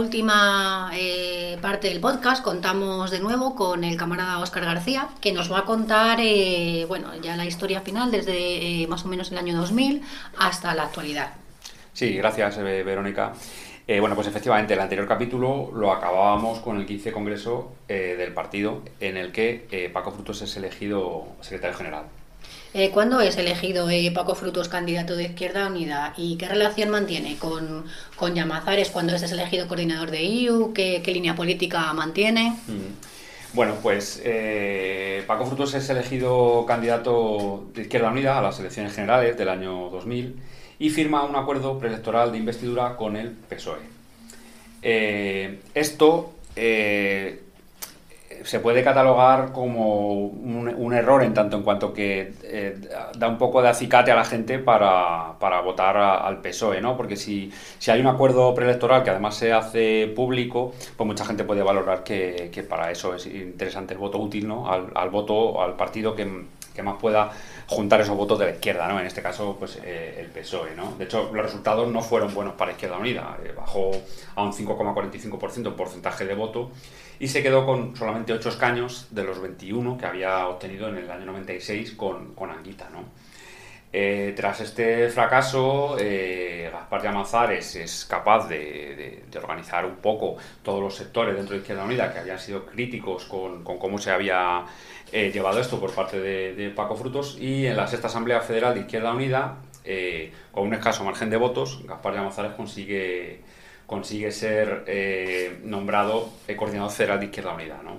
última eh, parte del podcast contamos de nuevo con el camarada Óscar García, que nos va a contar eh, bueno, ya la historia final desde eh, más o menos el año 2000 hasta la actualidad. Sí, gracias Verónica. bueno, pues efectivamente, el anterior capítulo lo acabábamos con el 15 Congreso del partido, en el que Paco Frutos es elegido secretario general. Eh, ¿Cuándo es elegido eh, Paco Frutos candidato de Izquierda Unida y qué relación mantiene con, con Llamazares cuando es elegido coordinador de IU? ¿Qué, línea política mantiene? Mm. Bueno, pues eh, Paco Frutos es elegido candidato de Izquierda Unida a las elecciones generales del año 2000 y firma un acuerdo preelectoral de investidura con el PSOE. esto se puede catalogar como un, error en tanto en cuanto que eh, da un poco de acicate a la gente para, votar al PSOE, ¿no? Porque si, si, hay un acuerdo preelectoral que además se hace público, pues mucha gente puede valorar que, para eso es interesante el voto útil, ¿no? Al, al voto, al partido que, que más pueda juntar esos votos de la izquierda, ¿no? En este caso, pues eh, el PSOE, ¿no? De hecho, los resultados no fueron buenos para Izquierda Unida. Eh, bajó a un 5,45% en porcentaje de voto y se quedó con solamente 8 escaños de los 21 que había obtenido en el año 96 con, Anguita, ¿no? Eh, tras este fracaso, Gaspar Llamazares es capaz de, organizar un poco todos los sectores dentro de Izquierda Unida que habían sido críticos con cómo se había eh, llevado esto por parte de, Paco Frutos y en la sexta Asamblea Federal de Izquierda Unida, eh, con un escaso margen de votos, Gaspar Llamazares consigue, consigue ser eh, nombrado coordinador federal de Izquierda Unida. ¿no?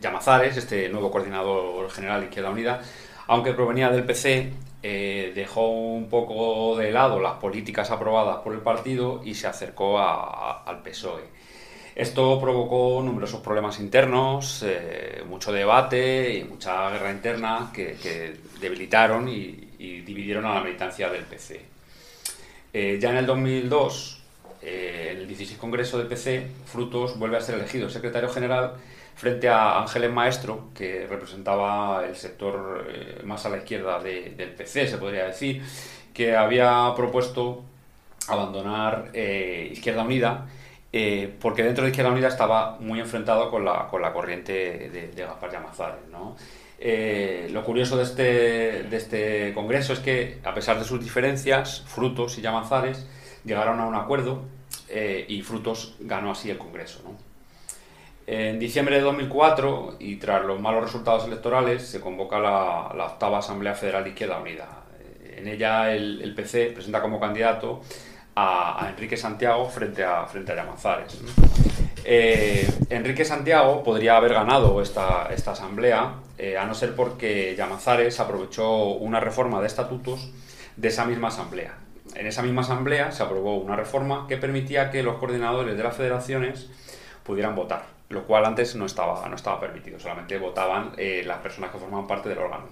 Llamazares, este nuevo coordinador general de Izquierda Unida, aunque provenía del PC, dejó un poco de lado las políticas aprobadas por el partido y se acercó al PSOE. Esto provocó numerosos problemas internos, eh, mucho debate y mucha guerra interna que, debilitaron y, dividieron a la militancia del PC. Eh, ya en el 2002, eh, en el 16 Congreso del PC, Frutos vuelve a ser elegido secretario general frente a Ángeles Maestro, que representaba el sector más a la izquierda del PC, se podría decir, que había propuesto abandonar Izquierda Unida eh, porque dentro de Izquierda Unida estaba muy enfrentado con la, con la corriente de, de Gaspar Llamazares. Eh, lo curioso de este, de este congreso es que, a pesar de sus diferencias, Frutos y Llamazares llegaron a un acuerdo eh, y Frutos ganó así el congreso. En diciembre de 2004, y tras los malos resultados electorales, se convoca la, la octava Asamblea Federal de Izquierda Unida. En ella el, el PC presenta como candidato a, Enrique Santiago frente a, frente a Llamazares. Eh, Enrique Santiago podría haber ganado esta, esta asamblea, eh, a no ser porque Llamazares aprovechó una reforma de estatutos de esa misma asamblea. En esa misma asamblea se aprobó una reforma que permitía que los coordinadores de las federaciones pudieran votar, lo cual antes no estaba, no estaba permitido, solamente votaban eh, las personas que formaban parte del órgano.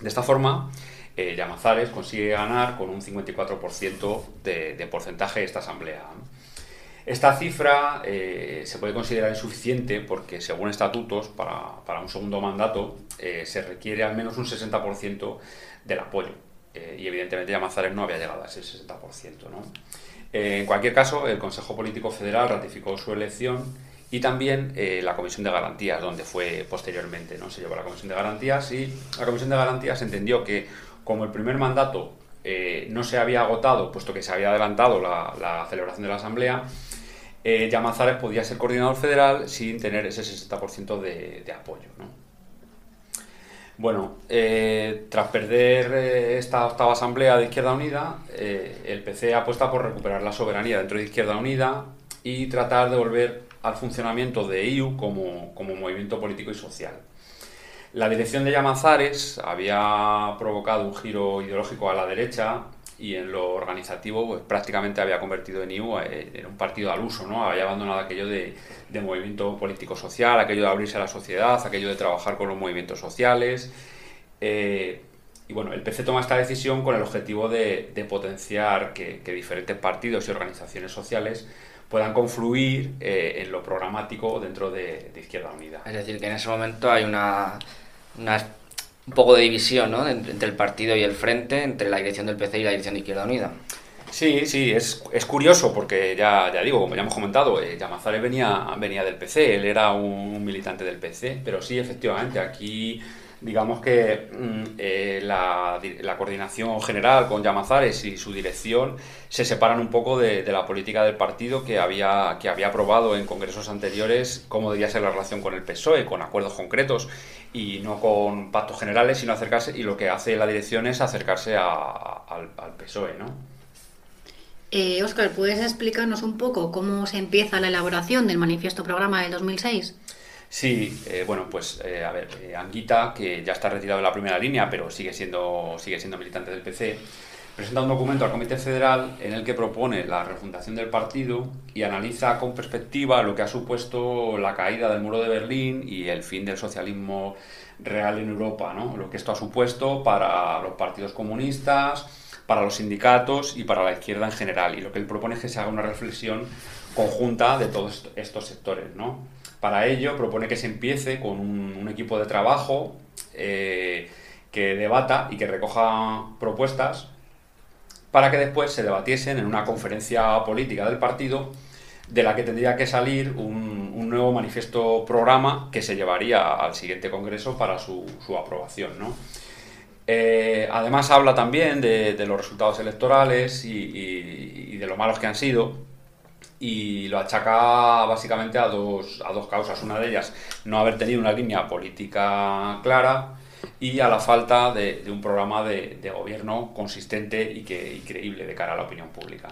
De esta forma, eh, consigue ganar con un 54% de, porcentaje esta asamblea. Esta cifra eh, se puede considerar insuficiente porque, según estatutos, para, un segundo mandato eh, se requiere al menos un 60% del apoyo. y evidentemente Llamazares no había llegado a ese 60%. en cualquier caso, el Consejo Político Federal ratificó su elección y también la Comisión de Garantías, donde fue posteriormente, ¿no? Se llevó la Comisión de Garantías y la Comisión de Garantías entendió que como el primer mandato eh, no se había agotado, puesto que se había adelantado la, celebración de la Asamblea, eh, Llamazares podía ser coordinador federal sin tener ese 60% de, apoyo. Bueno, eh, tras perder esta octava Asamblea de Izquierda Unida, el PC apuesta por recuperar la soberanía dentro de Izquierda Unida y tratar de volver al funcionamiento de EU como movimiento político y social. La dirección de Llamazares había provocado un giro ideológico a la derecha y en lo organizativo pues, prácticamente había convertido en IU eh, en un partido al uso, ¿no? había abandonado aquello de, movimiento político-social, aquello de abrirse a la sociedad, aquello de trabajar con los movimientos sociales. Eh, y bueno, el PC toma esta decisión con el objetivo de, potenciar que, diferentes partidos y organizaciones sociales puedan confluir eh, en lo programático dentro de Izquierda Unida. Es decir, que en ese momento hay una un poco de división ¿no? entre el partido y el frente, entre la dirección del PC y la dirección de Izquierda Unida. Sí, sí, es, es curioso porque ya, ya digo, como ya hemos comentado, eh, Llamazares venía, venía del PC, él era un, militante del PC, pero sí, efectivamente, aquí digamos que mm, eh, la, la, coordinación general con Llamazares y su dirección se separan un poco de, la política del partido que había, que había aprobado en congresos anteriores cómo debía ser la relación con el PSOE, con acuerdos concretos y no con pactos generales, sino acercarse, y lo que hace la dirección es acercarse al PSOE, ¿no? Eh, Oscar, ¿puedes explicarnos un poco cómo se empieza la elaboración del manifiesto programa del 2006? Sí, eh, bueno, pues eh, a ver, eh, Anguita, que ya está retirado de la primera línea, pero sigue siendo, sigue siendo militante del PC, presenta un documento al Comité Federal en el que propone la refundación del partido y analiza con perspectiva lo que ha supuesto la caída del muro de Berlín y el fin del socialismo real en Europa, ¿no? Lo que esto ha supuesto para los partidos comunistas, para los sindicatos y para la izquierda en general. Y lo que él propone es que se haga una reflexión conjunta de todos estos sectores. ¿no? Para ello propone que se empiece con un, equipo de trabajo eh, que debata y que recoja propuestas para que después se debatiesen en una conferencia política del partido de la que tendría que salir un, nuevo manifiesto programa que se llevaría al siguiente congreso para su, aprobación. Eh, además habla también de, los resultados electorales y, de lo malos que han sido y lo achaca básicamente a dos, a dos causas. Una de ellas, no haber tenido una línea política clara y a la falta de, un programa de, gobierno consistente y, que, creíble de cara a la opinión pública.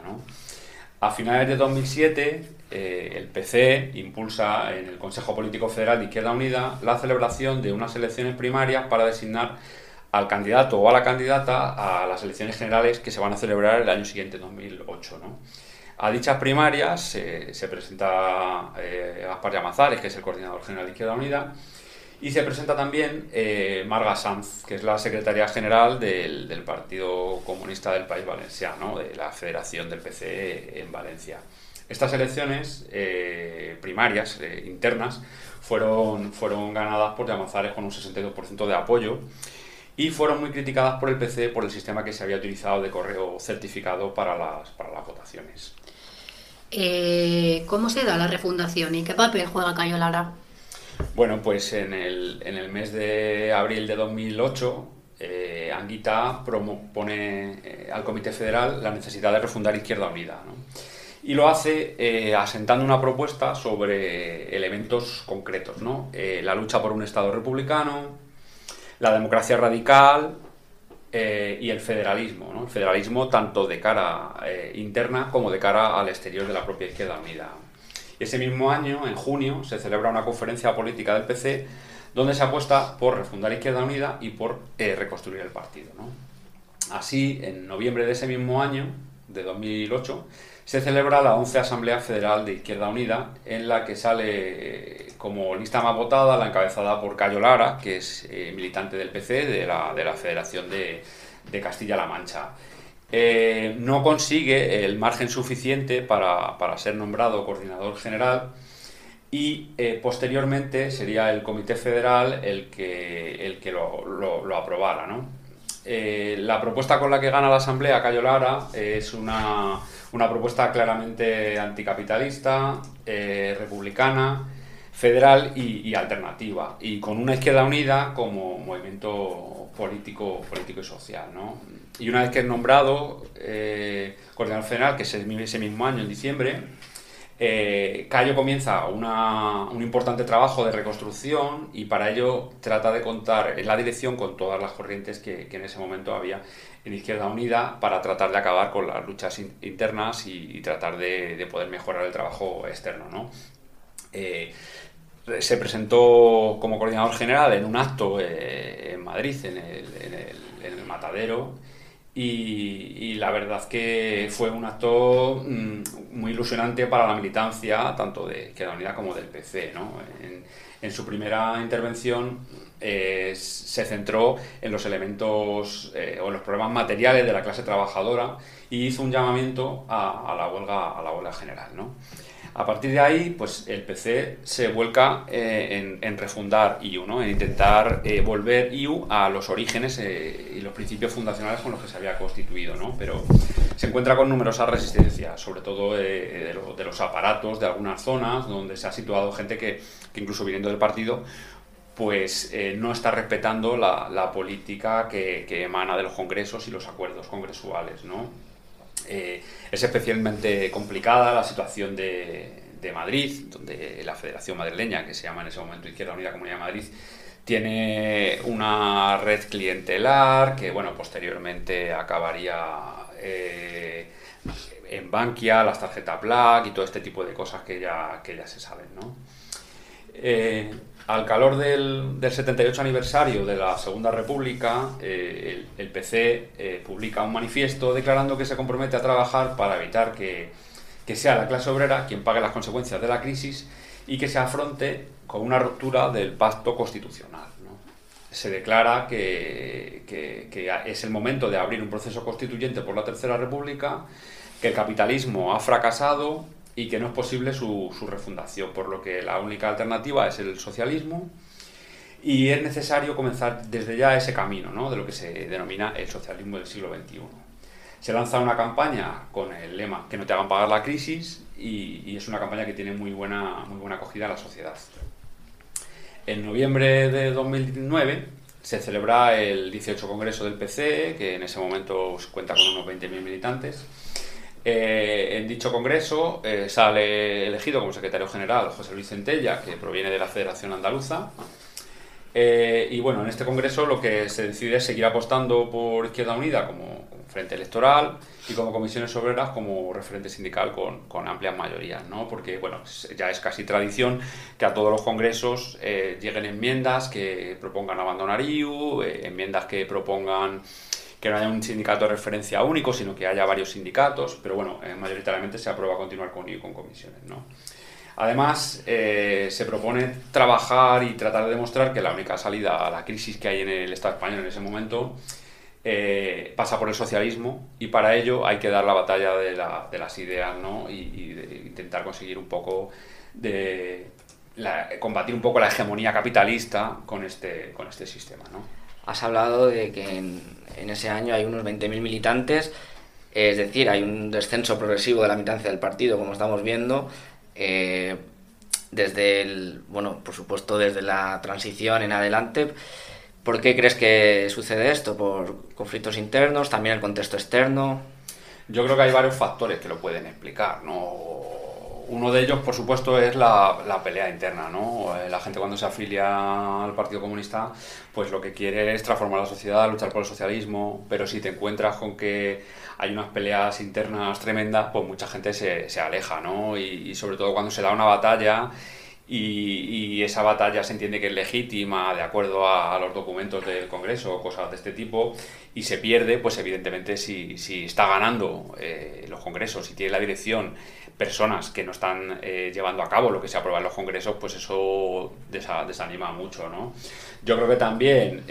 A finales de 2007, eh, el PC impulsa en el Consejo Político Federal de Izquierda Unida la celebración de unas elecciones primarias para designar al candidato o a la candidata a las elecciones generales que se van a celebrar el año siguiente, 2008. ¿no? A dichas primarias se presenta eh, Gaspar Llamazares, que es el coordinador general de Izquierda Unida, y se presenta también eh, Marga Sanz, que es la secretaria general del, Partido Comunista del País Valenciano, de la Federación del PC en Valencia. Estas elecciones eh, primarias, internas, fueron, fueron ganadas por Llamazares con un 62% de apoyo y fueron muy criticadas por el PC por el sistema que se había utilizado de correo certificado para las, para las votaciones. Eh, ¿Cómo se da la refundación y qué papel juega Cayo Lara? Bueno, pues en el, en el mes de abril de 2008, eh, Anguita propone eh, al Comité Federal la necesidad de refundar Izquierda Unida. Y lo hace eh, asentando una propuesta sobre elementos concretos, ¿no? Eh, la lucha por un Estado republicano, la democracia radical eh, y el federalismo. El federalismo tanto de cara eh, interna como de cara al exterior de la propia Izquierda Unida. Ese mismo año, en junio, se celebra una conferencia política del PC donde se apuesta por refundar Izquierda Unida y por eh, reconstruir el partido. ¿no? Así, en noviembre de ese mismo año, de 2008, se celebra la 11 Asamblea Federal de Izquierda Unida, en la que sale eh, como lista más votada la encabezada por Cayo Lara, que es eh, militante del PC, de la, de la Federación de, de Castilla-La Mancha. Eh, no consigue el margen suficiente para, para ser nombrado coordinador general y posteriormente sería el Comité Federal el que, el que lo, lo, aprobara. ¿no? la propuesta con la que gana la Asamblea Cayo Lara es una una propuesta claramente anticapitalista, eh, republicana, federal y, alternativa, y con una izquierda unida como movimiento político, político y social. ¿no? Y una vez que es nombrado eh, coordinador federal, que es ese mismo año, en diciembre, eh, Cayo comienza un importante trabajo de reconstrucción y para ello trata de contar en la dirección con todas las corrientes que, en ese momento había en Izquierda Unida para tratar de acabar con las luchas internas y, tratar de, poder mejorar el trabajo externo. ¿no? Eh, se presentó como coordinador general en un acto eh, en Madrid, en el, en Matadero, y, la verdad que fue un acto mm, muy ilusionante para la militancia, tanto de Izquierda Unida como del PC. ¿no? En, su primera intervención eh, se centró en los elementos eh, o los problemas materiales de la clase trabajadora y hizo un llamamiento a, la, huelga, a la huelga general. ¿no? A partir de ahí, pues el PC se vuelca eh, en, refundar IU, ¿no? en intentar eh, volver IU a los orígenes eh, y los principios fundacionales con los que se había constituido, ¿no? pero se encuentra con numerosas resistencias, sobre todo de, los aparatos de algunas zonas donde se ha situado gente que, incluso viniendo del partido, pues no está respetando la, política que, que, emana de los congresos y los acuerdos congresuales. ¿no? Eh, es especialmente complicada la situación de, Madrid, donde la Federación Madrileña, que se llama en ese momento Izquierda Unida Comunidad de Madrid, tiene una red clientelar que, bueno, posteriormente acabaría eh, en Bankia, las tarjetas Black y todo este tipo de cosas que ya, que ya se saben, ¿no? Eh, al calor del, 78 aniversario de la Segunda República, eh, el, PC eh, publica un manifiesto declarando que se compromete a trabajar para evitar que, sea la clase obrera quien pague las consecuencias de la crisis y que se afronte con una ruptura del pacto constitucional. Se declara que, que es el momento de abrir un proceso constituyente por la Tercera República, que el capitalismo ha fracasado y que no es posible su, refundación, por lo que la única alternativa es el socialismo y es necesario comenzar desde ya ese camino ¿no? de lo que se denomina el socialismo del siglo XXI. Se lanza una campaña con el lema que no te hagan pagar la crisis y, es una campaña que tiene muy buena, muy buena acogida en la sociedad. En noviembre de 2009 se celebra el 18 Congreso del PC, que en ese momento cuenta con unos 20.000 militantes eh, en dicho congreso eh, sale elegido como secretario general José Luis Centella, que proviene de la Federación Andaluza. Eh, y bueno, en este congreso lo que se decide es seguir apostando por Izquierda Unida como, frente electoral y como comisiones obreras como referente sindical con, con, amplias mayorías, ¿no? Porque, bueno, ya es casi tradición que a todos los congresos lleguen enmiendas que propongan abandonar IU, enmiendas que propongan que no haya un sindicato de referencia único, sino que haya varios sindicatos, pero bueno, eh, mayoritariamente se aprueba continuar con, con comisiones. Además, eh, se propone trabajar y tratar de demostrar que la única salida a la crisis que hay en el Estado español en ese momento eh, pasa por el socialismo y para ello hay que dar la batalla de, las ideas ¿no? y, intentar conseguir un poco de combatir un poco la hegemonía capitalista con este, con este sistema. ¿no? Has hablado de que en, ese año hay unos 20.000 militantes, es decir, hay un descenso progresivo de la militancia del partido, como estamos viendo. Eh, desde el, bueno, por supuesto, desde la transición en adelante. ¿Por qué crees que sucede esto? ¿Por conflictos internos? ¿También el contexto externo? Yo creo que hay varios factores que lo pueden explicar, ¿no? Uno de ellos, por supuesto, es la, pelea interna, ¿no? Eh, la gente cuando se afilia al Partido Comunista, pues lo que quiere es transformar la sociedad, luchar por el socialismo, pero si te encuentras con que hay unas peleas internas tremendas, pues mucha gente se, se aleja, ¿no? Y, sobre todo cuando se da una batalla y, esa batalla se entiende que es legítima de acuerdo a, los documentos del Congreso o cosas de este tipo y se pierde, pues evidentemente si, si está ganando eh, los congresos, si tiene la dirección personas que no están eh, llevando a cabo lo que se aprueba en los congresos, pues eso desanima mucho, ¿no? Yo creo que también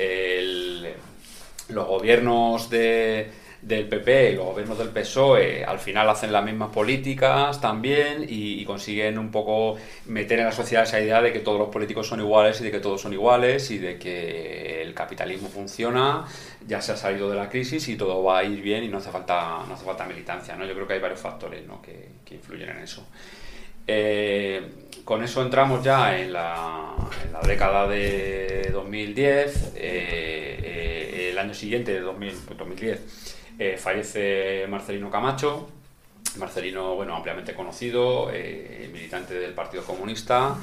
los gobiernos de, del PP los gobiernos del PSOE al final hacen las mismas políticas también y, consiguen un poco meter en la sociedad esa idea de que todos los políticos son iguales y de que todos son iguales y de que el capitalismo funciona, ya se ha salido de la crisis y todo va a ir bien y no hace falta, no hace falta militancia. ¿no? Yo creo que hay varios factores ¿no? que, influyen en eso. Eh, con eso entramos ya en la, en la década de 2010, eh, eh, el año siguiente, de 2010 eh, fallece Marcelino Camacho, Marcelino, bueno, ampliamente conocido, eh, militante del Partido Comunista,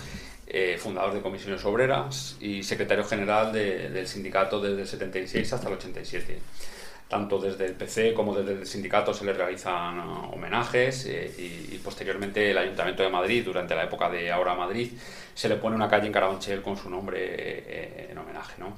eh, fundador de Comisiones Obreras y secretario general del sindicato desde el 76 hasta el 87. Tanto desde el PC como desde el sindicato se le realizan homenajes y, posteriormente el Ayuntamiento de Madrid, durante la época de Ahora Madrid, se le pone una calle en Carabanchel con su nombre en homenaje. ¿no?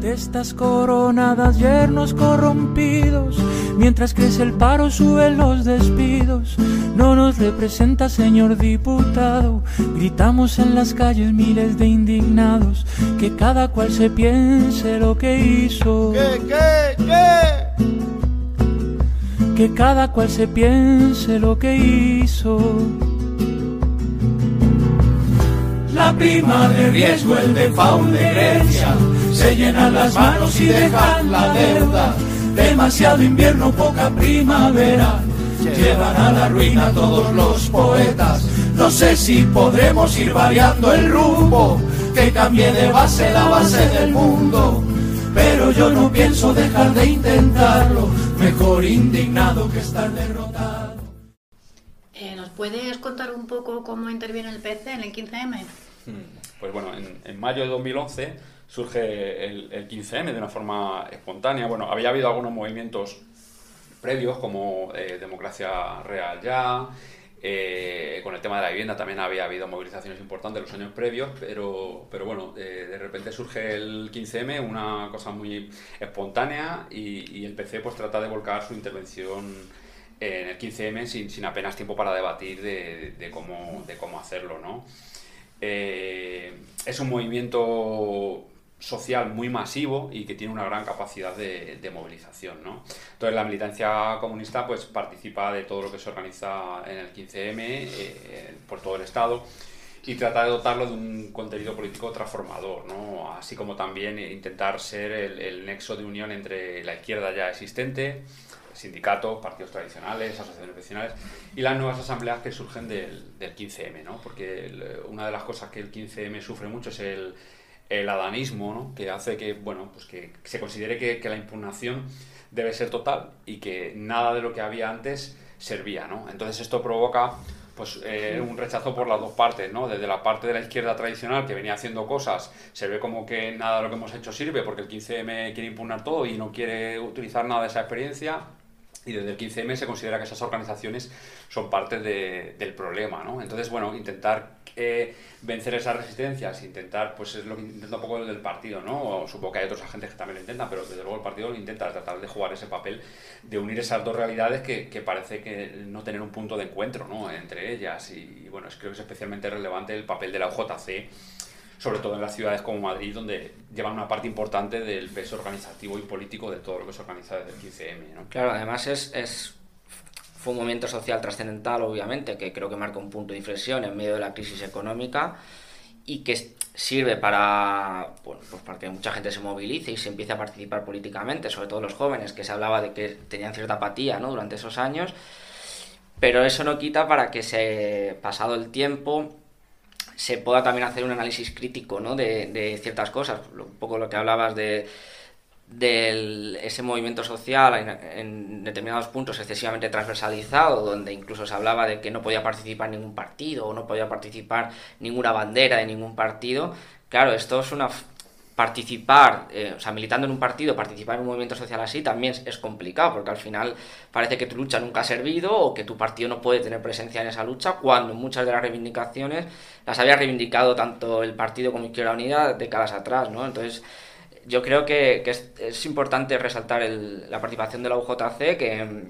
De estas coronadas yernos corrompidos, mientras crece el paro suben los despidos. No nos representa, señor diputado, gritamos en las calles miles de indignados, que cada cual se piense lo que hizo. ¿Qué, qué, qué? que cada cual se piense lo que hizo. La prima de riesgo, el de faun de Grecia, se llenan las manos y dejan la deuda. Demasiado invierno, poca primavera, llevan a la ruina todos los poetas. No sé si podremos ir variando el rumbo, que cambie de base la base del mundo. Pero yo no pienso dejar de intentarlo, mejor indignado que estar derrotado. Eh, ¿Nos puedes contar un poco cómo interviene el PC en el 15M? Pues bueno, en, mayo de 2011 surge el, 15M de una forma espontánea. Bueno, había habido algunos movimientos previos como eh, Democracia Real Ya, eh, con el tema de la vivienda también había habido movilizaciones importantes los años previos, pero, pero bueno, eh, de repente surge el 15M, una cosa muy espontánea y, el PC pues trata de volcar su intervención en el 15M sin, sin apenas tiempo para debatir de, cómo, de cómo hacerlo, ¿no? Es un movimiento social muy masivo y que tiene una gran capacidad de, movilización. ¿no? Entonces la militancia comunista pues, participa de todo lo que se organiza en el 15M eh, por todo el Estado y trata de dotarlo de un contenido político transformador, ¿no? así como también intentar ser el, nexo de unión entre la izquierda ya existente, sindicatos, partidos tradicionales, asociaciones profesionales y las nuevas asambleas que surgen del, del 15M, ¿no? porque una de las cosas que el 15M sufre mucho es el el adanismo, ¿no? que hace que, bueno, pues que se considere que, la impugnación debe ser total y que nada de lo que había antes servía. ¿no? Entonces esto provoca pues, eh, un rechazo por las dos partes, ¿no? desde la parte de la izquierda tradicional que venía haciendo cosas, se ve como que nada de lo que hemos hecho sirve porque el 15M quiere impugnar todo y no quiere utilizar nada de esa experiencia. Y desde el 15M se considera que esas organizaciones son parte del problema, ¿no? Entonces, bueno, intentar eh, vencer esas resistencias, intentar, pues es lo que intenta un poco el del partido, ¿no? supongo que hay otros agentes que también lo intentan, pero desde luego el partido intenta tratar de jugar ese papel, de unir esas dos realidades que, parece que no tener un punto de encuentro, ¿no? Entre ellas. Y, bueno, es, creo que es especialmente relevante el papel de la UJC sobre todo en las ciudades como Madrid, donde llevan una parte importante del peso organizativo y político de todo lo que se organiza desde el 15M. ¿no? Claro, además es, es fue un movimiento social trascendental, obviamente, que creo que marca un punto de inflexión en medio de la crisis económica y que sirve para, pues para que mucha gente se movilice y se empiece a participar políticamente, sobre todo los jóvenes, que se hablaba de que tenían cierta apatía ¿no? durante esos años, pero eso no quita para que, se, pasado el tiempo, se pueda también hacer un análisis crítico ¿no? de, de ciertas cosas, un poco lo que hablabas de de ese movimiento social en, determinados puntos excesivamente transversalizado, donde incluso se hablaba de que no podía participar ningún partido o no podía participar ninguna bandera de ningún partido. Claro, esto es una participar, eh, o sea, militando en un partido, participar en un movimiento social así también es complicado, porque al final parece que tu lucha nunca ha servido o que tu partido no puede tener presencia en esa lucha, cuando muchas de las reivindicaciones las había reivindicado tanto el partido como Izquierda Unida décadas atrás, ¿no? Entonces, yo creo que, es, importante resaltar la participación de la UJC, que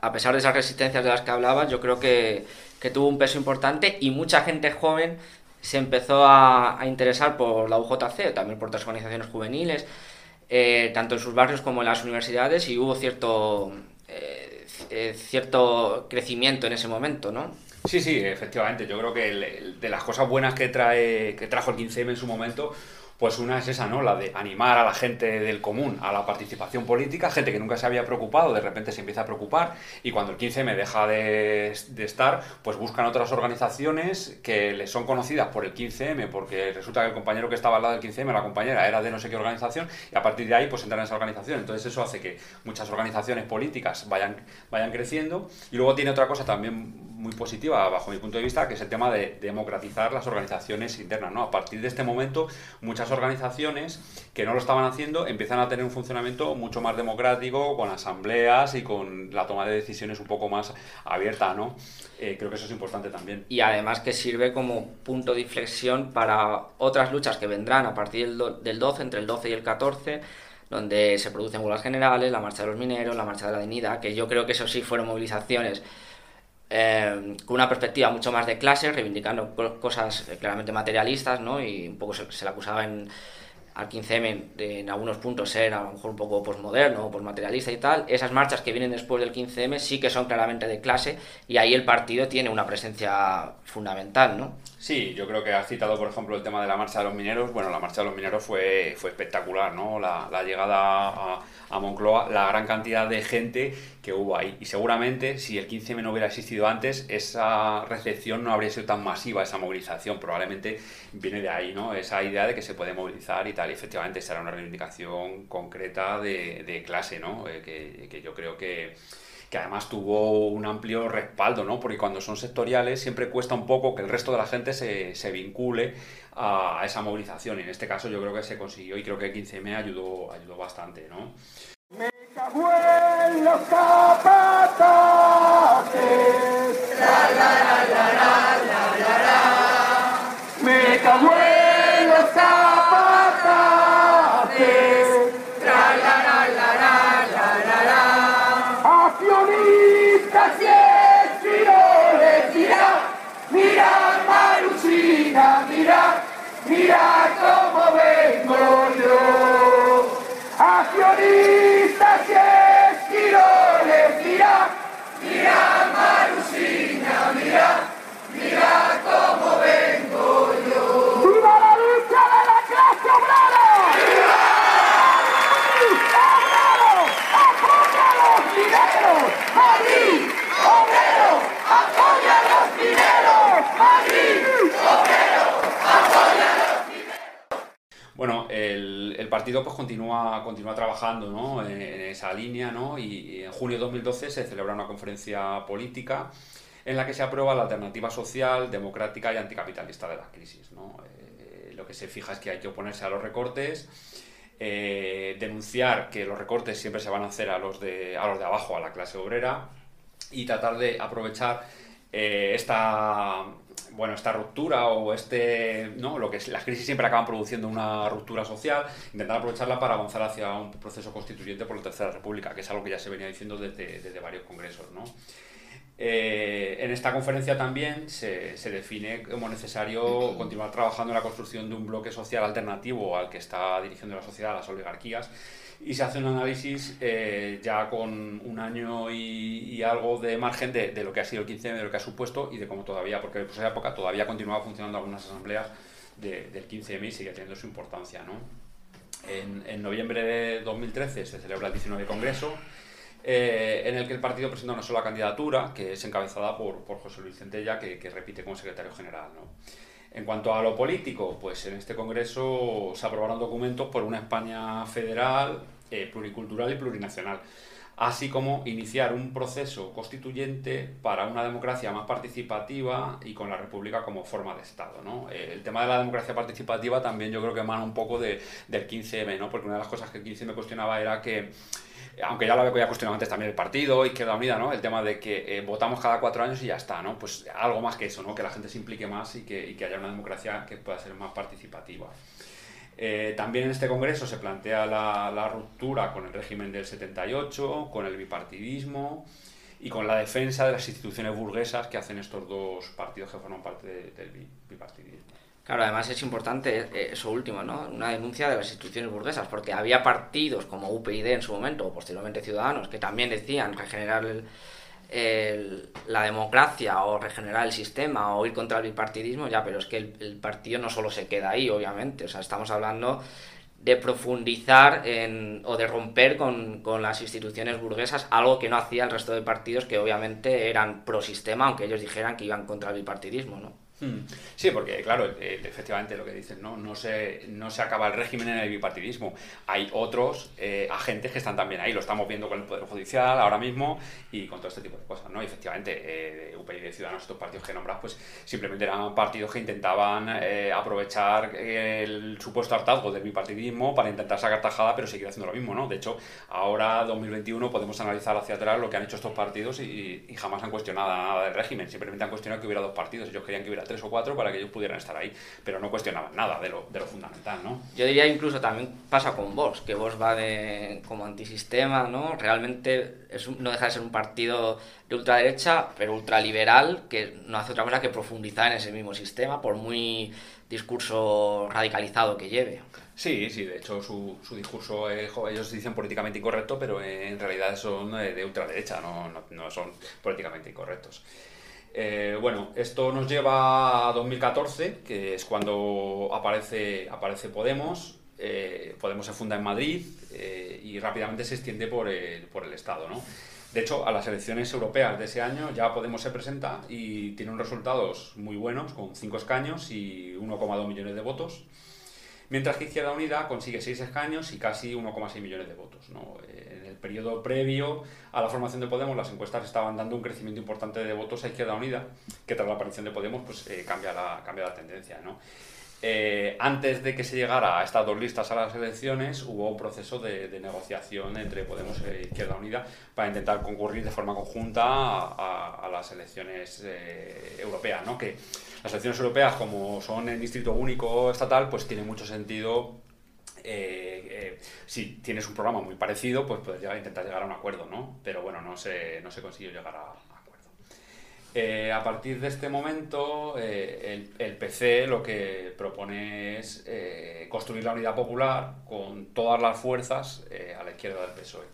a pesar de esas resistencias de las que hablabas, yo creo que, tuvo un peso importante y mucha gente joven se empezó a, interesar por la UJC, también por otras organizaciones juveniles, eh, tanto en sus barrios como en las universidades, y hubo cierto, eh, eh, cierto crecimiento en ese momento, ¿no? Sí, sí, efectivamente. Yo creo que de las cosas buenas que, trae, que trajo el 15M en su momento pues una es esa, ¿no? La de animar a la gente del común a la participación política, gente que nunca se había preocupado, de repente se empieza a preocupar y cuando el 15M deja de, estar, pues buscan otras organizaciones que les son conocidas por el 15M, porque resulta que el compañero que estaba al lado del 15M, la compañera, era de no sé qué organización y a partir de ahí pues entran en esa organización. Entonces eso hace que muchas organizaciones políticas vayan, vayan creciendo y luego tiene otra cosa también muy positiva bajo mi punto de vista, que es el tema de democratizar las organizaciones internas. ¿no? A partir de este momento, muchas organizaciones que no lo estaban haciendo empiezan a tener un funcionamiento mucho más democrático, con asambleas y con la toma de decisiones un poco más abierta. ¿no? Eh, creo que eso es importante también. Y además que sirve como punto de inflexión para otras luchas que vendrán a partir del 12, entre el 12 y el 14 donde se producen huelgas generales, la marcha de los mineros, la marcha de la dignidad, que yo creo que eso sí fueron movilizaciones eh, con una perspectiva mucho más de clase, reivindicando cosas claramente materialistas, ¿no? Y un poco se, le acusaba en, al 15M en algunos puntos ser a lo mejor un poco posmoderno o posmaterialista y tal, esas marchas que vienen después del 15M sí que son claramente de clase y ahí el partido tiene una presencia fundamental, ¿no? Sí, yo creo que has citado, por ejemplo, el tema de la marcha de los mineros. Bueno, la marcha de los mineros fue, fue espectacular, ¿no? La, la llegada a, a, Moncloa, la gran cantidad de gente que hubo ahí. Y seguramente, si el 15M no hubiera existido antes, esa recepción no habría sido tan masiva, esa movilización. Probablemente viene de ahí, ¿no? Esa idea de que se puede movilizar y tal. Y efectivamente, será una reivindicación concreta de, de clase, ¿no? Eh, que, que yo creo que que además tuvo un amplio respaldo, ¿no? Porque cuando son sectoriales siempre cuesta un poco que el resto de la gente se, vincule a, esa movilización. Y en este caso yo creo que se consiguió y creo que 15M ayudó, ayudó bastante, ¿no? Me Bueno, el, el, partido pues continúa, continúa trabajando en, esa línea ¿no? y, y, en junio de 2012 se celebra una conferencia política en la que se aprueba la alternativa social, democrática y anticapitalista de la crisis. ¿no? Eh, lo que se fija es que hay que oponerse a los recortes, eh, denunciar que los recortes siempre se van a hacer a los de, a los de abajo, a la clase obrera, y tratar de aprovechar eh, esta, bueno, esta ruptura o este, ¿no? Lo que es, las crisis siempre acaban produciendo una ruptura social, intentar aprovecharla para avanzar hacia un proceso constituyente por la Tercera República, que es algo que ya se venía diciendo desde, desde varios congresos, ¿no? Eh, en esta conferencia también se, se, define como necesario continuar trabajando en la construcción de un bloque social alternativo al que está dirigiendo la sociedad, las oligarquías, y se hace un análisis eh, ya con un año y, y algo de margen de, de, lo que ha sido el 15 de lo que ha supuesto y de cómo todavía, porque en esa época todavía continuaba funcionando algunas asambleas de, del 15M y sigue teniendo su importancia. ¿no? En, en noviembre de 2013 se celebra el 19 Congreso eh, en el que el partido presenta una sola candidatura, que es encabezada por, por José Luis Centella, que, que, repite como secretario general. ¿no? En cuanto a lo político, pues en este Congreso se aprobaron documentos por una España federal, eh, pluricultural y plurinacional, así como iniciar un proceso constituyente para una democracia más participativa y con la República como forma de Estado. Eh, el tema de la democracia participativa también yo creo que emana un poco de, del 15M, ¿no? porque una de las cosas que el 15M cuestionaba era que aunque ya lo había cuestionado antes también el partido, Izquierda Unida, ¿no? El tema de que eh, votamos cada cuatro años y ya está, ¿no? Pues algo más que eso, ¿no? Que la gente se implique más y que, haya una democracia que pueda ser más participativa. Eh, también en este congreso se plantea la, ruptura con el régimen del 78, con el bipartidismo y con la defensa de las instituciones burguesas que hacen estos dos partidos que forman parte de, del bipartidismo. Claro, además es importante eso último, ¿no? Una denuncia de las instituciones burguesas, porque había partidos como UPyD en su momento, o posteriormente Ciudadanos, que también decían regenerar el, la democracia o regenerar el sistema o ir contra el bipartidismo, ya, pero es que el, el, partido no solo se queda ahí, obviamente, o sea, estamos hablando de profundizar en, o de romper con, con las instituciones burguesas, algo que no hacía el resto de partidos que obviamente eran pro sistema, aunque ellos dijeran que iban contra el bipartidismo, ¿no? Hmm. Sí, porque claro, efectivamente lo que dicen, ¿no? No se, no se acaba el régimen en el bipartidismo. Hay otros eh, agentes que están también ahí, lo estamos viendo con el Poder Judicial ahora mismo y con todo este tipo de cosas, ¿no? Y efectivamente, eh, UPyD y Ciudadanos, estos partidos que nombras, pues simplemente eran partidos que intentaban eh, aprovechar el supuesto hartazgo del bipartidismo para intentar sacar tajada, pero seguir haciendo lo mismo, ¿no? De hecho, ahora, 2021, podemos analizar hacia atrás lo que han hecho estos partidos y, y jamás han cuestionado nada del régimen, simplemente han cuestionado que hubiera dos partidos, ellos querían que hubiera tres o cuatro para que ellos pudieran estar ahí, pero no cuestionaban nada de lo, de lo fundamental, ¿no? Yo diría incluso también pasa con Vox, que Vox va de como antisistema, ¿no? Realmente es un- no deja de ser un partido de ultraderecha, pero ultraliberal, que no hace otra cosa que profundizar en ese mismo sistema, por muy discurso radicalizado que lleve. Sí, sí, de hecho su, su discurso, eh, ellos dicen políticamente incorrecto, pero eh, en realidad son eh, de ultraderecha, no, no, no son políticamente incorrectos. Eh, bueno, esto nos lleva a 2014, que es cuando aparece, aparece Podemos. eh, Podemos se funda en Madrid eh, y rápidamente se extiende por el, por el Estado, ¿no? De hecho, a las elecciones europeas de ese año ya Podemos se presenta y tiene unos resultados muy buenos, con 5 escaños y 1,2 millones de votos. Mientras que Izquierda Unida consigue 6 escaños y casi 1,6 millones de votos. ¿no? El periodo previo a la formación de Podemos, las encuestas estaban dando un crecimiento importante de votos a Izquierda Unida, que tras la aparición de Podemos pues, eh, cambia, la, cambia la tendencia. ¿no? Eh, antes de que se llegara a estas dos listas a las elecciones, hubo un proceso de, de negociación entre Podemos e Izquierda Unida para intentar concurrir de forma conjunta a, a- a las elecciones eh, europeas, ¿no? Que las elecciones europeas, como son en distrito único estatal, pues tiene mucho sentido. Eh, eh, si tienes un programa muy parecido, pues puedes llegar- intentar llegar a un acuerdo, ¿no? Pero bueno, no se, consiguió llegar a, acuerdo. Eh, a partir de este momento, el, PC lo que propone es construir la unidad popular con todas las fuerzas a la izquierda del PSOE.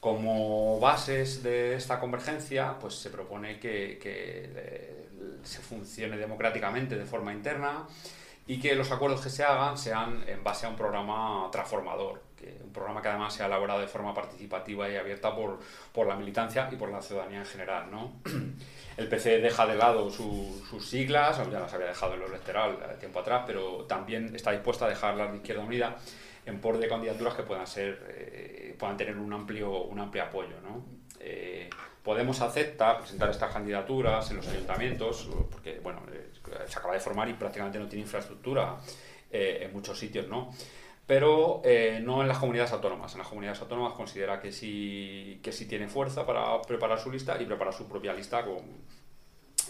Como bases de esta convergencia, pues se propone que, se funcione democráticamente de forma interna y que los acuerdos que se hagan sean en base a un programa transformador, que, un programa que además sea elaborado de forma participativa y abierta por, por la militancia y por la ciudadanía en general. ¿no? El PC deja de lado su- sus siglas, ya las había dejado en lo electoral tiempo atrás, pero también está dispuesta a dejarlas de Izquierda Unida en por de candidaturas que puedan ser eh, puedan tener un amplio un amplio apoyo ¿no? Eh, Podemos acepta presentar estas candidaturas en los ayuntamientos porque bueno eh, se acaba de formar y prácticamente no tiene infraestructura eh, en muchos sitios no pero eh, no en las comunidades autónomas. En las comunidades autónomas considera que sí, que sí tiene fuerza para preparar su lista y preparar su propia lista con,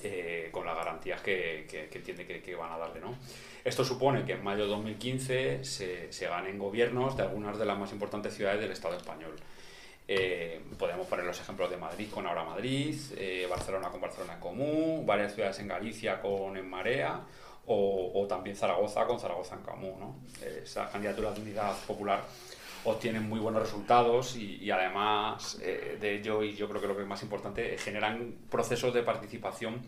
eh, con las garantías que, que- que entiende que, que van a darle. ¿no? Esto supone que en mayo de 2015 se, se ganen gobiernos de algunas de las más importantes ciudades del Estado español. Eh, podemos poner los ejemplos de Madrid con Ahora Madrid, eh, Barcelona con Barcelona en Común, varias ciudades en Galicia con En Marea o, o también Zaragoza con Zaragoza en Común. ¿no? Eh, esas candidaturas de unidad popular obtienen muy buenos resultados y, además eh, de ello, y yo creo que lo que es más importante, eh, generan procesos de participación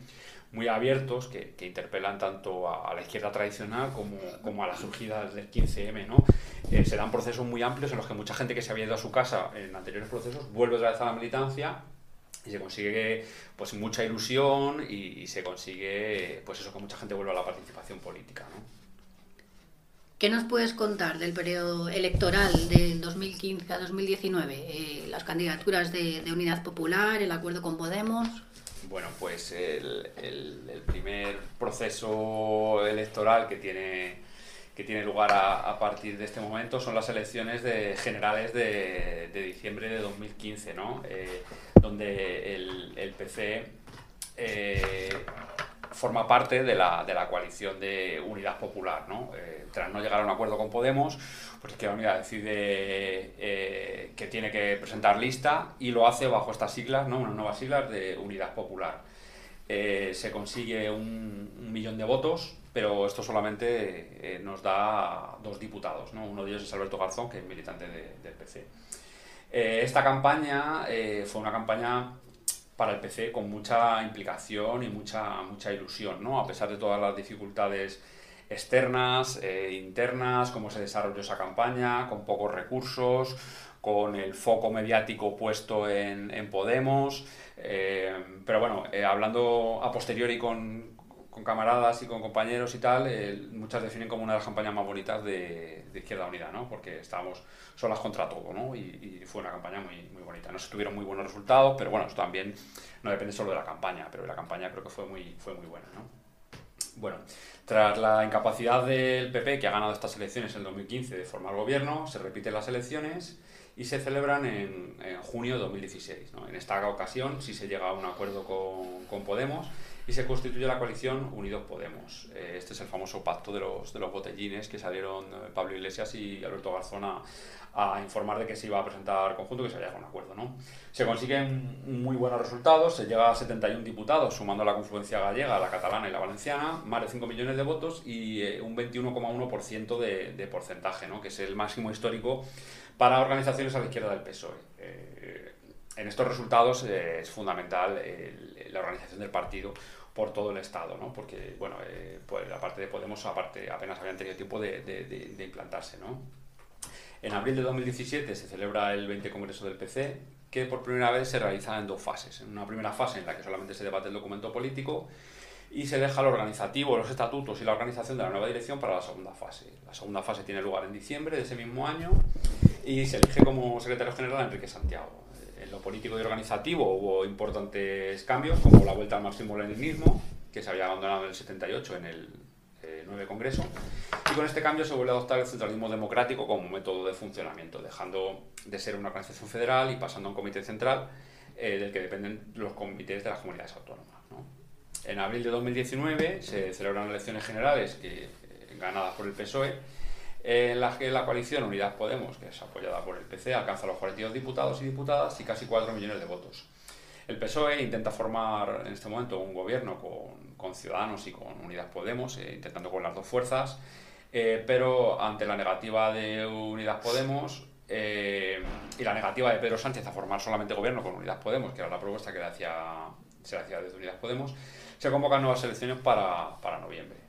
muy abiertos que, interpelan tanto a, la izquierda tradicional como, como a las surgidas del 15M. ¿no? Eh, se dan procesos muy amplios en los que mucha gente que se había ido a su casa en anteriores procesos vuelve otra vez a la militancia y se consigue pues mucha ilusión y, y se consigue pues eso que mucha gente vuelva a la participación política. ¿no? ¿Qué nos puedes contar del periodo electoral del 2015 a 2019? Eh, las candidaturas de, Unidad Popular, el acuerdo con Podemos. Bueno, pues el, primer proceso electoral que tiene, que tiene lugar a, partir de este momento son las elecciones generales de, diciembre de 2015, ¿no? Eh, donde el, el PC eh, forma parte de la, de la coalición de Unidad Popular. Eh, tras no llegar a un acuerdo con Podemos, pues Izquierda Unida decide eh, que tiene que presentar lista y lo hace bajo estas siglas. Unas nuevas siglas de Unidad Popular. Eh, se consigue un, millón de votos, pero esto solamente nos da dos diputados, ¿no? Uno de ellos es Alberto Garzón, que es militante de- del PC. Esta campaña fue una campaña para el PC con mucha implicación y mucha, mucha ilusión, ¿no? A pesar de todas las dificultades externas, eh, internas, cómo se desarrolló esa campaña, con pocos recursos, con el foco mediático puesto en, Podemos. eh, pero bueno, eh, hablando a posteriori con, con camaradas y con compañeros y tal, eh, muchas definen como una de las campañas más bonitas de, Izquierda Unida, ¿no? Porque estábamos solas contra todo, ¿no? Y, fue una campaña muy, muy bonita. No se tuvieron muy buenos resultados, pero bueno, eso también no depende solo de la campaña, pero la campaña creo que fue muy, fue muy buena, ¿no? Bueno, tras la incapacidad del PP, que ha ganado estas elecciones en el 2015 de formar gobierno, se repiten las elecciones y se celebran en, en junio de 2016. ¿no? En esta ocasión sí se llega a un acuerdo con, con Podemos y se constituye la coalición Unidos Podemos. Eh, este es el famoso pacto de los, de los botellines que salieron eh, Pablo Iglesias y Alberto Garzón a, informar de que se iba a presentar conjunto, que se había con acuerdo. ¿no? Se consiguen muy buenos resultados, se llega a 71 diputados, sumando la confluencia gallega, la catalana y la valenciana, más de 5 millones de votos y eh, un 21,1% de, de porcentaje, ¿no? que es el máximo histórico para organizaciones a la izquierda del PSOE. En estos resultados eh, es fundamental el- la organización del partido por todo el Estado, ¿no? porque bueno, eh, pues, la parte de Podemos aparte, apenas habían tenido tiempo de, de- de- de implantarse. ¿no? En abril de 2017 se celebra el 20 Congreso del PC, que por primera vez se realiza en dos fases. En una primera fase en la que solamente se debate el documento político y se deja el organizativo, los estatutos y la organización de la nueva dirección para la segunda fase. La segunda fase tiene lugar en diciembre de ese mismo año y se elige como secretario general a Enrique Santiago. En lo político y organizativo hubo importantes cambios, como la vuelta al marxismo-leninismo, que se había abandonado en el 78 en el eh, 9 Congreso, y con este cambio se vuelve a adoptar el centralismo democrático como método de funcionamiento, dejando de ser una organización federal y pasando a un comité central eh, del que dependen los comités de las comunidades autónomas. ¿no? En abril de 2019 se celebran elecciones generales que, eh, ganadas por el PSOE, en las que la coalición Unidad Podemos, que es apoyada por el PC, alcanza los 42 diputados y diputadas y casi 4 millones de votos. El PSOE intenta formar en este momento un gobierno con, con Ciudadanos y con Unidad Podemos, eh, intentando con las dos fuerzas, eh, pero ante la negativa de Unidad Podemos eh, y la negativa de Pedro Sánchez a formar solamente gobierno con Unidad Podemos, que era la propuesta que le se hacía desde Unidad Podemos, se convocan nuevas elecciones para, para noviembre.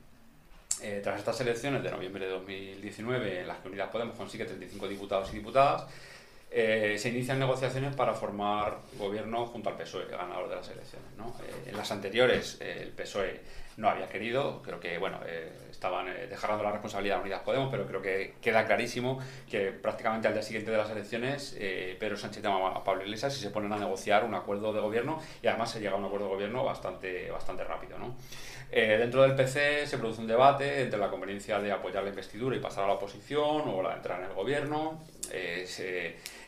Eh, tras estas elecciones de noviembre de 2019, en las que Unidas Podemos consigue 35 diputados y diputadas, eh, se inician negociaciones para formar gobierno junto al PSOE, ganador de las elecciones. ¿no? Eh, en las anteriores, eh, el PSOE no había querido, creo que bueno, estaban dejando la responsabilidad a Unidas Podemos, pero creo que queda clarísimo que prácticamente al día siguiente de las elecciones, Pedro Sánchez llama a Pablo Iglesias y se ponen a negociar un acuerdo de gobierno y además se llega a un acuerdo de gobierno bastante, bastante rápido. dentro del PC se produce un debate entre la conveniencia de apoyar la investidura y pasar a la oposición o la de entrar en el gobierno.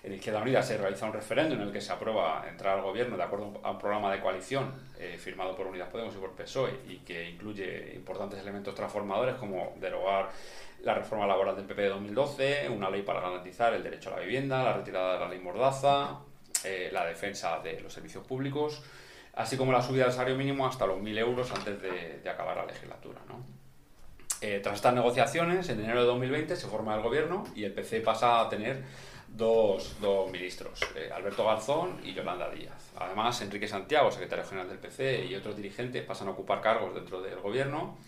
En Izquierda Unida se realiza un referéndum en el que se aprueba entrar al gobierno de acuerdo a un programa de coalición eh, firmado por Unidas Podemos y por PSOE y que incluye importantes elementos transformadores como derogar la reforma laboral del PP de 2012, una ley para garantizar el derecho a la vivienda, la retirada de la ley Mordaza, eh, la defensa de los servicios públicos, así como la subida del salario mínimo hasta los 1.000 euros antes de, acabar la legislatura. Eh, tras estas negociaciones, en enero de 2020 se forma el gobierno y el PC pasa a tener dos, dos ministros, eh, Alberto Garzón y Yolanda Díaz. Además, Enrique Santiago, secretario general del PC, y otros dirigentes pasan a ocupar cargos dentro del gobierno,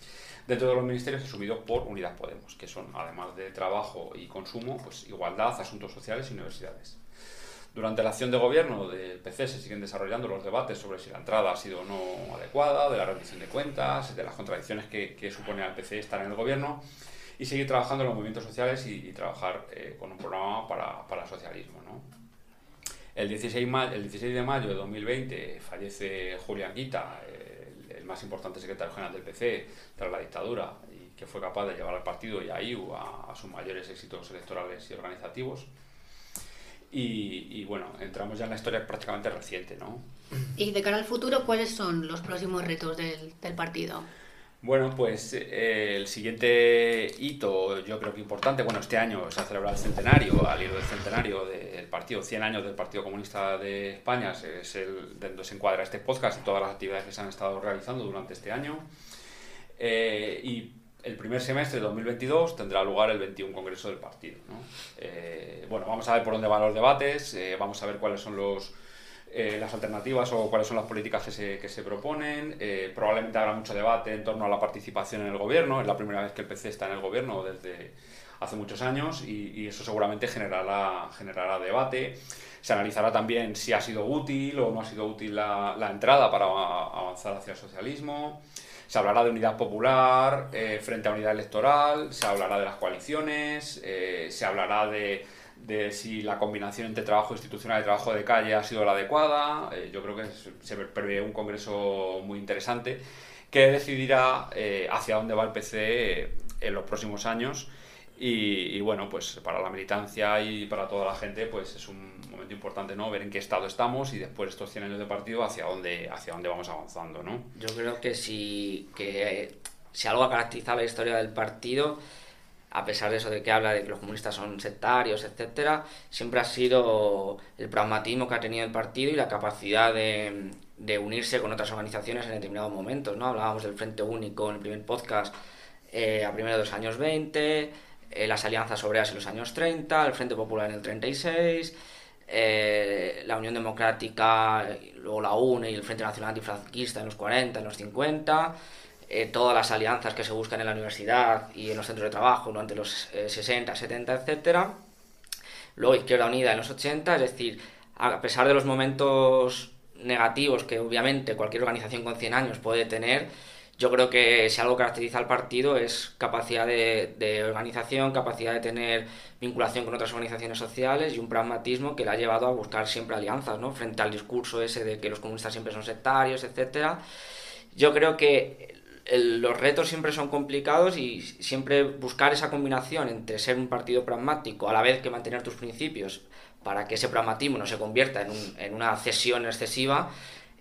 dentro de los ministerios asumidos por Unidas Podemos, que son, además de trabajo y consumo, pues igualdad, asuntos sociales y universidades. Durante la acción de gobierno del PC se siguen desarrollando los debates sobre si la entrada ha sido o no adecuada, de la rendición de cuentas, de las contradicciones que, que supone al PC estar en el gobierno y seguir trabajando en los movimientos sociales y, y trabajar eh, con un programa para, para socialismo. ¿no? El, 16 ma- el 16 de mayo de 2020 fallece Julián Guita, el, el más importante secretario general del PC tras la dictadura y que fue capaz de llevar al partido y a IU a, a sus mayores éxitos electorales y organizativos. Y, y, bueno, entramos ya en la historia prácticamente reciente, ¿no? Y de cara al futuro, ¿cuáles son los próximos retos del, del partido? Bueno, pues eh, el siguiente hito, yo creo que importante, bueno, este año se ha celebrado el centenario, al hilo del centenario del partido, 100 años del Partido Comunista de España, es el donde se encuadra este podcast y todas las actividades que se han estado realizando durante este año. Eh, y el primer semestre de 2022 tendrá lugar el 21 Congreso del partido. ¿no? Eh, bueno, vamos a ver por dónde van los debates, eh, vamos a ver cuáles son los, eh, las alternativas o cuáles son las políticas que se, que se proponen. Eh, probablemente habrá mucho debate en torno a la participación en el gobierno. Es la primera vez que el PC está en el gobierno desde hace muchos años y, eso seguramente generará, generará debate. Se analizará también si ha sido útil o no ha sido útil la, entrada para avanzar hacia el socialismo. Se hablará de unidad popular eh, frente a unidad electoral, se hablará de las coaliciones, se hablará de, de si la combinación entre trabajo institucional y trabajo de calle ha sido la adecuada. Eh, yo creo que se prevé un congreso muy interesante que decidirá eh, hacia dónde va el PC en los próximos años Y, bueno, pues para la militancia y para toda la gente, pues es un momento importante, ¿no? Ver en qué estado estamos y después estos 100 años de partido hacia dónde, hacia dónde vamos avanzando, ¿no? Yo creo que si, que, si algo ha caracterizado la historia del partido, a pesar de eso de que habla de que los comunistas son sectarios, etcétera, siempre ha sido el pragmatismo que ha tenido el partido y la capacidad de, de unirse con otras organizaciones en determinados momentos, ¿no? Hablábamos del Frente Único en el primer podcast eh, a primeros de los años 20, eh, las alianzas obreras en los años 30, el Frente Popular en el 36, eh, la Unión Democrática, luego la UNE y el Frente Nacional Antifranquista en los 40, en los 50, eh, todas las alianzas que se buscan en la universidad y en los centros de trabajo durante los 60, 70, etc. Luego Izquierda Unida en los 80, es decir, a pesar de los momentos negativos que obviamente cualquier organización con 100 años puede tener, yo creo que si algo caracteriza al partido es capacidad de, organización, capacidad de tener vinculación con otras organizaciones sociales y un pragmatismo que le ha llevado a buscar siempre alianzas, ¿no? Frente al discurso ese de que los comunistas siempre son sectarios, etcétera. Yo creo que los retos siempre son complicados y siempre buscar esa combinación entre ser un partido pragmático a la vez que mantener tus principios para que ese pragmatismo no se convierta en, en una cesión excesiva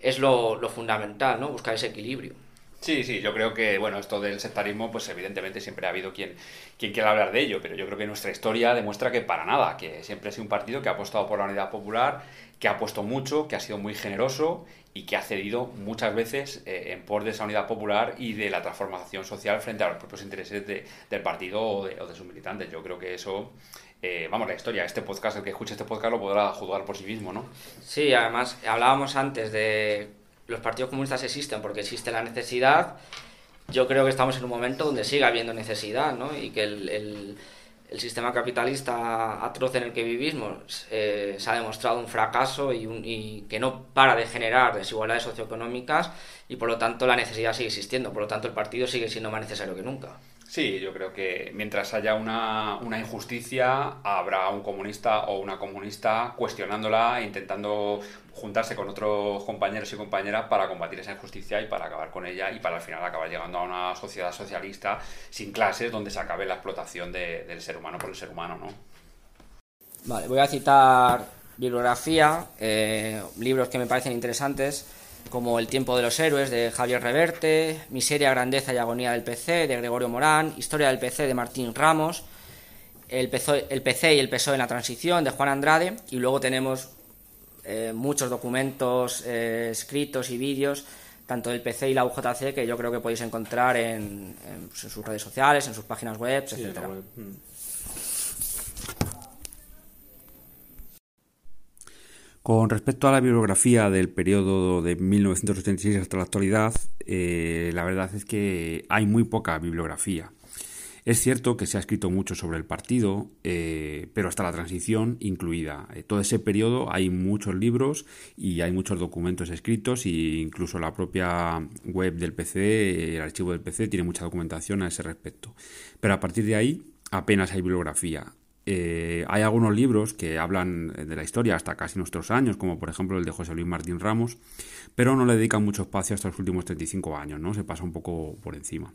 es lo, lo fundamental, ¿no? Buscar ese equilibrio. Sí, sí, yo creo que, bueno, esto del sectarismo, pues evidentemente siempre ha habido quien, quien quiera hablar de ello, pero yo creo que nuestra historia demuestra que para nada, que siempre ha sido un partido que ha apostado por la unidad popular, que ha puesto mucho, que ha sido muy generoso y que ha cedido muchas veces eh, en por de esa unidad popular y de la transformación social frente a los propios intereses del partido o de, sus militantes. Yo creo que eso, eh, vamos, la historia, este podcast, el que escuche este podcast lo podrá juzgar por sí mismo, ¿no? Sí, además hablábamos antes de los partidos comunistas existen porque existe la necesidad, yo creo que estamos en un momento donde sigue habiendo necesidad, ¿no? Y que sistema capitalista atroz en el que vivimos eh, se ha demostrado un fracaso y, un, y, que no para de generar desigualdades socioeconómicas y por lo tanto la necesidad sigue existiendo, por lo tanto el partido sigue siendo más necesario que nunca. Sí, yo creo que mientras haya una, injusticia, habrá un comunista o una comunista cuestionándola, intentando juntarse con otros compañeros y compañeras para combatir esa injusticia y para acabar con ella y para al final acabar llegando a una sociedad socialista sin clases donde se acabe la explotación del ser humano por el ser humano, ¿no? Vale, voy a citar bibliografía, eh, libros que me parecen interesantes como El tiempo de los héroes de Javier Reverte, Miseria, grandeza y agonía del PC de Gregorio Morán, Historia del PC de Martín Ramos, El PC, el PC y el PSOE en la transición de Juan Andrade y luego tenemos eh, muchos documentos eh, escritos y vídeos tanto del PC y la UJC que yo creo que podéis encontrar en, pues, sus redes sociales, en sus páginas web, etc. Con respecto a la bibliografía del periodo de 1986 hasta la actualidad, eh, la verdad es que hay muy poca bibliografía. Es cierto que se ha escrito mucho sobre el partido, eh, pero hasta la transición incluida. Eh, todo ese periodo hay muchos libros y hay muchos documentos escritos e incluso la propia web del PC, el archivo del PC, tiene mucha documentación a ese respecto. Pero a partir de ahí apenas hay bibliografía. Eh, hay algunos libros que hablan de la historia hasta casi nuestros años, como por ejemplo el de José Luis Martín Ramos, pero no le dedican mucho espacio hasta los últimos 35 años, ¿no? Se pasa un poco por encima.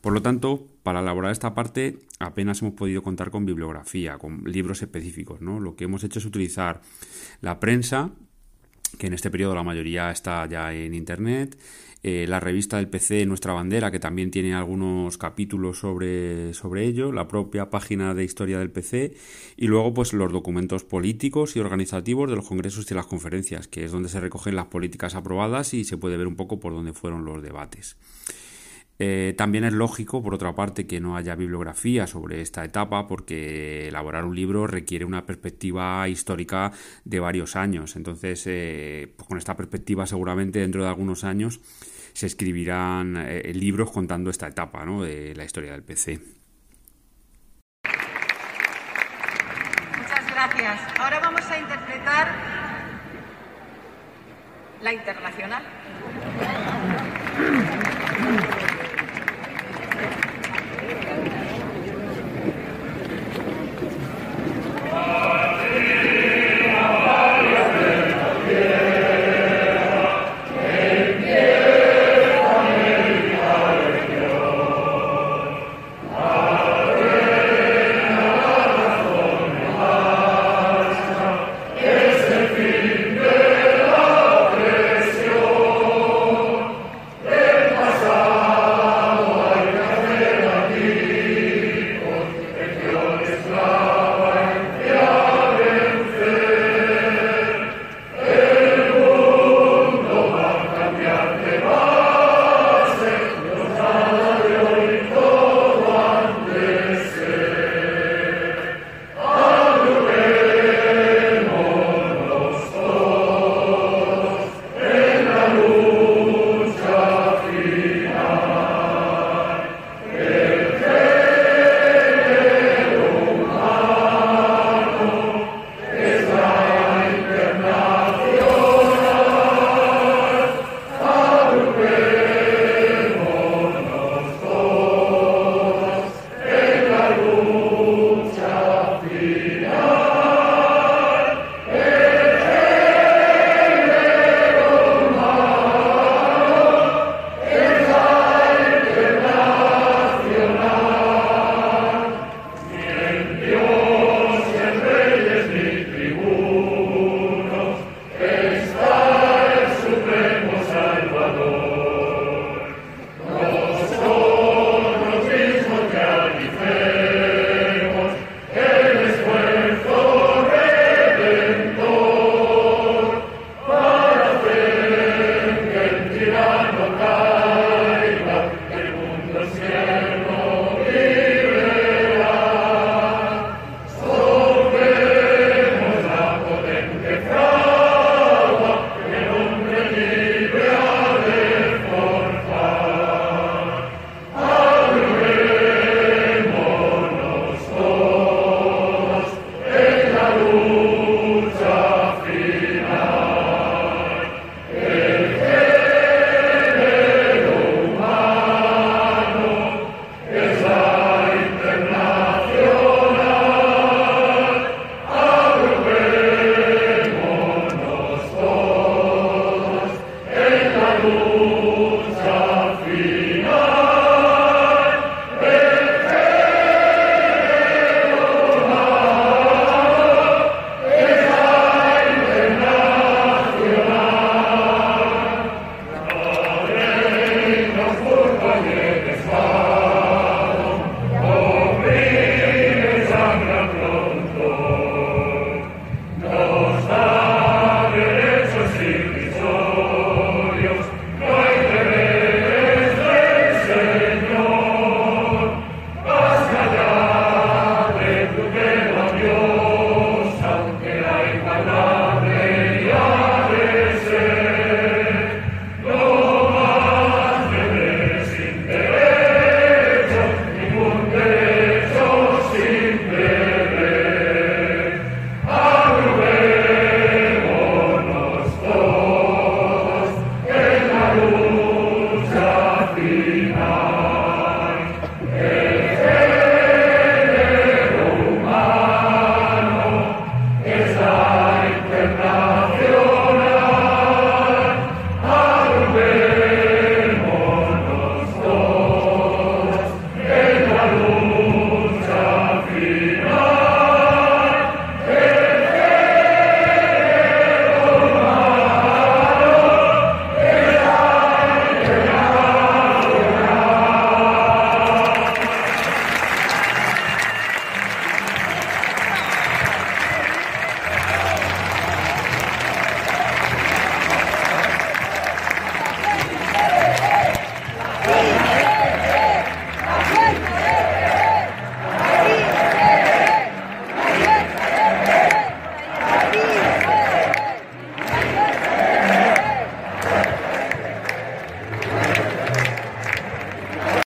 Por lo tanto, para elaborar esta parte apenas hemos podido contar con bibliografía, con libros específicos, ¿no? Lo que hemos hecho es utilizar la prensa, que en este periodo la mayoría está ya en internet, eh, la revista del PC Nuestra Bandera, que también tiene algunos capítulos sobre, sobre ello, la propia página de historia del PC y luego pues los documentos políticos y organizativos de los congresos y las conferencias, que es donde se recogen las políticas aprobadas y se puede ver un poco por dónde fueron los debates. Eh, también es lógico, por otra parte, que no haya bibliografía sobre esta etapa porque elaborar un libro requiere una perspectiva histórica de varios años. Entonces, eh, pues con esta perspectiva seguramente dentro de algunos años se escribirán eh, libros contando esta etapa de la historia del PC. Muchas gracias. Ahora vamos a interpretar la internacional.